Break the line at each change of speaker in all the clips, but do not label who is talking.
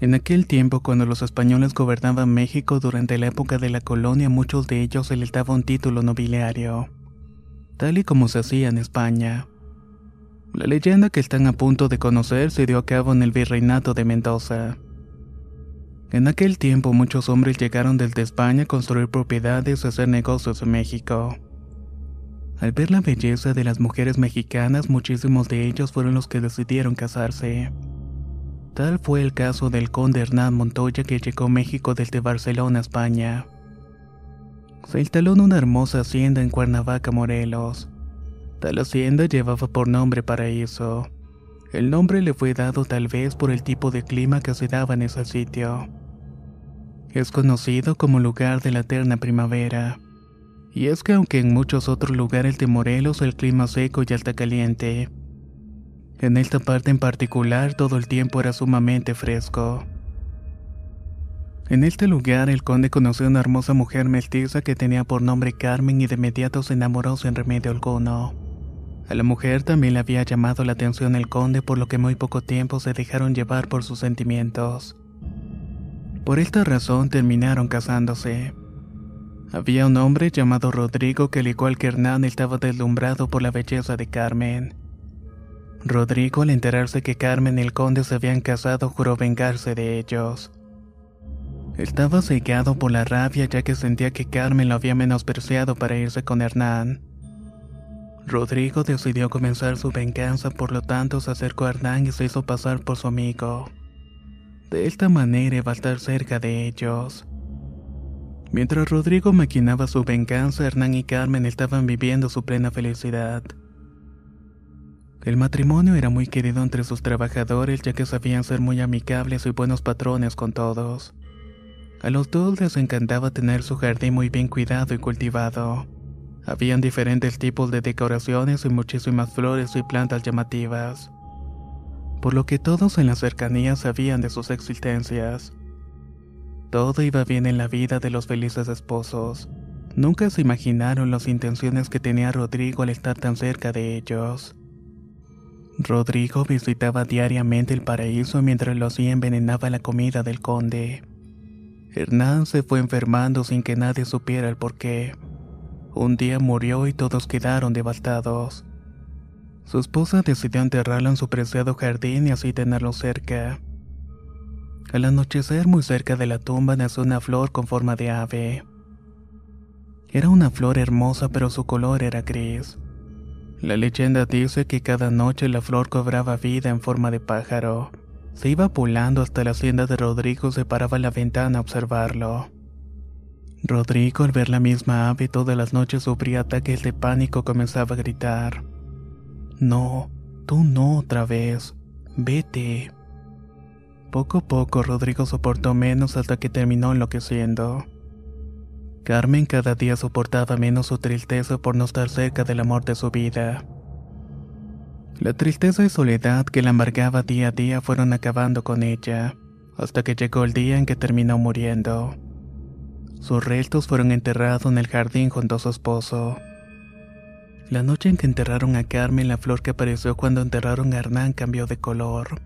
En aquel tiempo, cuando los españoles gobernaban México durante la época de la colonia, muchos de ellos se les daba un título nobiliario, tal y como se hacía en España. La leyenda que están a punto de conocer se dio a cabo en el virreinato de Mendoza. En aquel tiempo muchos hombres llegaron desde España a construir propiedades y hacer negocios en México. Al ver la belleza de las mujeres mexicanas, muchísimos de ellos fueron los que decidieron casarse. Tal fue el caso del conde Hernán Montoya que llegó a México desde Barcelona, España. Se instaló en una hermosa hacienda en Cuernavaca, Morelos. Tal hacienda llevaba por nombre Paraíso. El nombre le fue dado tal vez por el tipo de clima que se daba en ese sitio. Es conocido como lugar de la eterna primavera. Y es que aunque en muchos otros lugares de Morelos el clima seco y alta caliente, en esta parte en particular todo el tiempo era sumamente fresco. En este lugar el conde conoció a una hermosa mujer mestiza que tenía por nombre Carmen y de inmediato se enamoró sin remedio alguno. A la mujer también le había llamado la atención el conde por lo que muy poco tiempo se dejaron llevar por sus sentimientos. Por esta razón terminaron casándose. Había un hombre llamado Rodrigo que al igual que Hernán estaba deslumbrado por la belleza de Carmen. Rodrigo, al enterarse que Carmen y el conde se habían casado, juró vengarse de ellos. Estaba cegado por la rabia ya que sentía que Carmen lo había menospreciado para irse con Hernán. Rodrigo decidió comenzar su venganza, por lo tanto se acercó a Hernán y se hizo pasar por su amigo. De esta manera iba a estar cerca de ellos. Mientras Rodrigo maquinaba su venganza, Hernán y Carmen estaban viviendo su plena felicidad. El matrimonio era muy querido entre sus trabajadores ya que sabían ser muy amigables y buenos patrones con todos. A los dos les encantaba tener su jardín muy bien cuidado y cultivado. Habían diferentes tipos de decoraciones y muchísimas flores y plantas llamativas. Por lo que todos en las cercanías sabían de sus existencias. Todo iba bien en la vida de los felices esposos. Nunca se imaginaron las intenciones que tenía Rodrigo al estar tan cerca de ellos. Rodrigo visitaba diariamente el paraíso mientras lo hacía envenenaba la comida del conde. Hernán se fue enfermando sin que nadie supiera el porqué. Un día murió y todos quedaron devastados. Su esposa decidió enterrarlo en su preciado jardín y así tenerlo cerca. Al anochecer, muy cerca de la tumba, nació una flor con forma de ave. Era una flor hermosa, pero su color era gris. La leyenda dice que cada noche la flor cobraba vida en forma de pájaro. Se iba pulando hasta la hacienda de Rodrigo se paraba en la ventana a observarlo. Rodrigo al ver la misma ave todas las noches sufría ataques de pánico comenzaba a gritar. No, tú no otra vez. Vete. Poco a poco Rodrigo soportó menos hasta que terminó enloqueciendo. Carmen cada día soportaba menos su tristeza por no estar cerca del amor de su vida. La tristeza y soledad que la amargaba día a día fueron acabando con ella, hasta que llegó el día en que terminó muriendo. Sus restos fueron enterrados en el jardín junto a su esposo. La noche en que enterraron a Carmen, la flor que apareció cuando enterraron a Hernán cambió de color.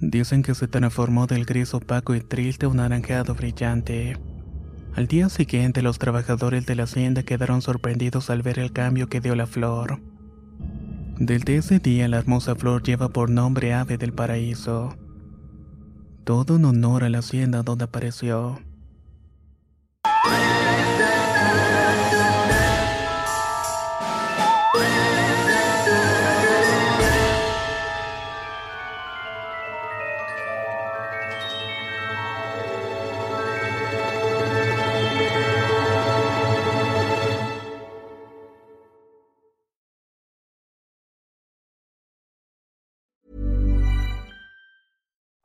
Dicen que se transformó del gris opaco y triste a un naranjado brillante. Al día siguiente los trabajadores de la hacienda quedaron sorprendidos al ver el cambio que dio la flor. Desde ese día la hermosa flor lleva por nombre Ave del Paraíso. Todo en honor a la hacienda donde apareció.